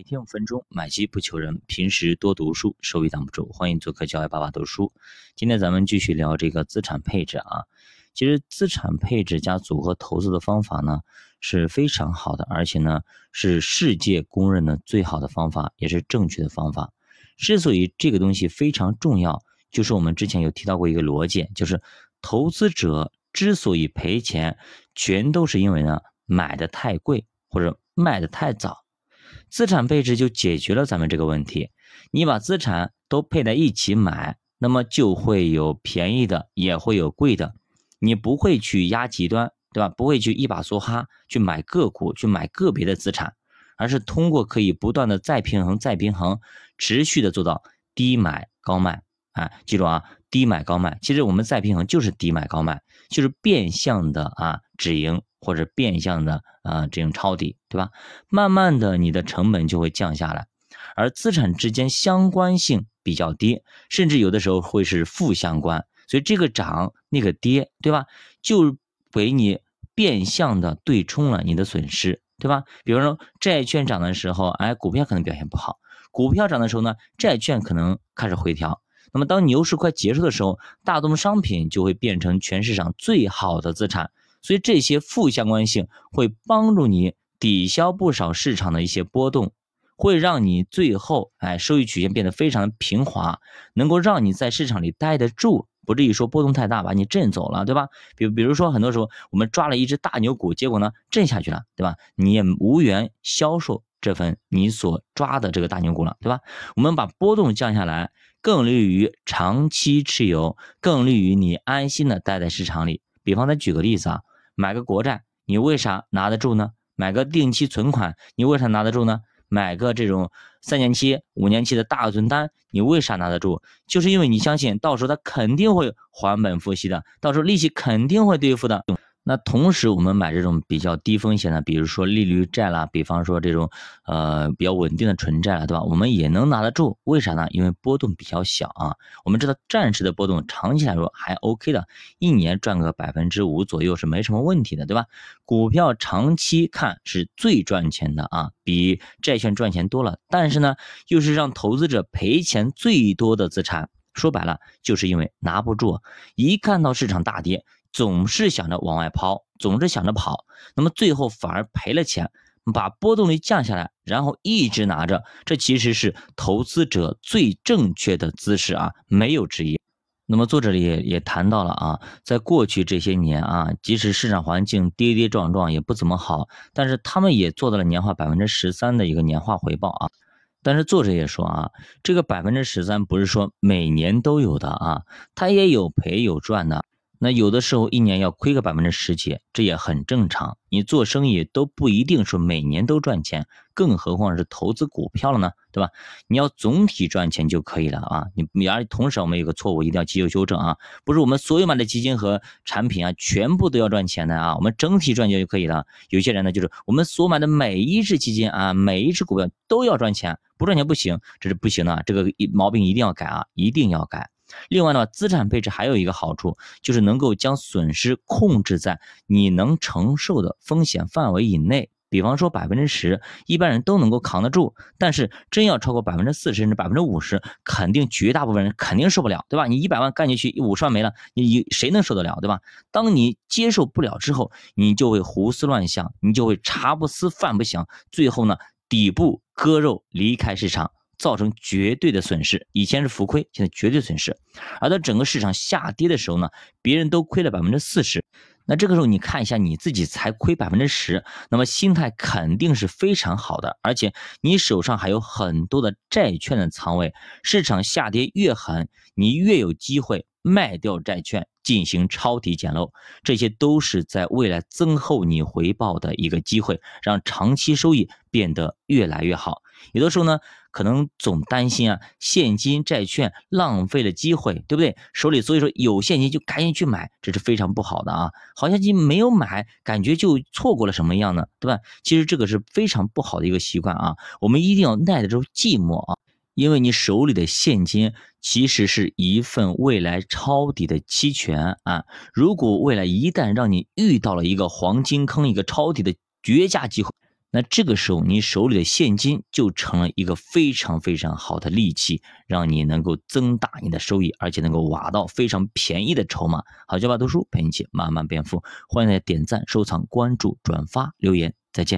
每天五分钟，买机不求人。平时多读书，收益挡不住。欢迎做客教育爸爸读书。今天咱们继续聊这个资产配置啊。其实资产配置加组合投资的方法呢是非常好的，而且呢是世界公认的最好的方法，也是正确的方法。之所以这个东西非常重要，就是我们之前有提到过一个逻辑，就是投资者之所以赔钱，全都是因为呢买的太贵或者卖的太早。资产配置就解决了咱们这个问题。你把资产都配在一起买，那么就会有便宜的，也会有贵的。你不会去压极端，对吧？不会去一把梭哈去买个股，去买个别的资产，而是通过可以不断的再平衡、再平衡，持续的做到低买高卖。啊，记住啊，低买高卖。其实我们再平衡就是低买高卖，就是变相的啊止盈。或者变相的啊这种抄底，对吧？慢慢的你的成本就会降下来，而资产之间相关性比较低，甚至有的时候会是负相关，所以这个涨那个跌，对吧？就给你变相的对冲了你的损失，对吧？比如说债券涨的时候，哎，股票可能表现不好；股票涨的时候呢，债券可能开始回调。那么当牛市快结束的时候，大宗商品就会变成全市场最好的资产。所以这些负相关性会帮助你抵消不少市场的一些波动，会让你最后哎收益曲线变得非常平滑，能够让你在市场里待得住，不至于说波动太大把你震走了，对吧？比比如说很多时候我们抓了一只大牛股，结果呢震下去了，对吧？你也无缘销售这份你所抓的这个大牛股了，对吧？我们把波动降下来，更利于长期持有，更利于你安心的待在市场里。比方再举个例子啊。买个国债，你为啥拿得住呢？买个定期存款，你为啥拿得住呢？买个这种三年期、五年期的大额存单，你为啥拿得住？就是因为你相信，到时候它肯定会还本付息的，到时候利息肯定会兑付的。那同时，我们买这种比较低风险的，比如说利率债啦，比方说这种呃比较稳定的纯债了，对吧？我们也能拿得住，为啥呢？因为波动比较小啊。我们知道暂时的波动，长期来说还 OK 的，一年赚个百分之五左右是没什么问题的，对吧？股票长期看是最赚钱的啊，比债券赚钱多了。但是呢，又是让投资者赔钱最多的资产。说白了，就是因为拿不住，一看到市场大跌。总是想着往外抛，总是想着跑，那么最后反而赔了钱，把波动率降下来，然后一直拿着，这其实是投资者最正确的姿势啊，没有之一。那么作者里也也谈到了啊，在过去这些年啊，即使市场环境跌跌撞撞也不怎么好，但是他们也做到了年化百分之十三的一个年化回报啊。但是作者也说啊，这个百分之十三不是说每年都有的啊，它也有赔有赚的。那有的时候一年要亏个百分之十几，这也很正常。你做生意都不一定说每年都赚钱，更何况是投资股票了呢，对吧？你要总体赚钱就可以了啊。你而同时我们有个错误一定要及时纠正啊，不是我们所有买的基金和产品啊，全部都要赚钱的啊。我们整体赚钱就可以了。有些人呢，就是我们所买的每一只基金啊，每一只股票都要赚钱，不赚钱不行，这是不行的。这个一毛病一定要改啊，一定要改。另外呢，资产配置还有一个好处，就是能够将损失控制在你能承受的风险范围以内。比方说百分之十，一般人都能够扛得住。但是真要超过百分之四十甚至百分之五十，肯定绝大部分人肯定受不了，对吧？你一百万干进去，五十万没了，你谁能受得了，对吧？当你接受不了之后，你就会胡思乱想，你就会茶不思饭不想，最后呢，底部割肉离开市场。造成绝对的损失，以前是浮亏，现在绝对损失。而在整个市场下跌的时候呢，别人都亏了百分之四十，那这个时候你看一下你自己才亏百分之十，那么心态肯定是非常好的，而且你手上还有很多的债券的仓位，市场下跌越狠，你越有机会卖掉债券进行抄底捡漏，这些都是在未来增厚你回报的一个机会，让长期收益变得越来越好。有的时候呢。可能总担心啊，现金债券浪费了机会，对不对？手里所以说有现金就赶紧去买，这是非常不好的啊。好像你没有买，感觉就错过了什么样呢？对吧？其实这个是非常不好的一个习惯啊。我们一定要耐得住寂寞啊，因为你手里的现金其实是一份未来抄底的期权啊。如果未来一旦让你遇到了一个黄金坑，一个抄底的绝佳机会。那这个时候你手里的现金就成了一个非常非常好的利器，让你能够增大你的收益，而且能够挖到非常便宜的筹码。好，教爸读书陪你一起慢慢变富，欢迎大家点赞、收藏、关注、转发、留言。再见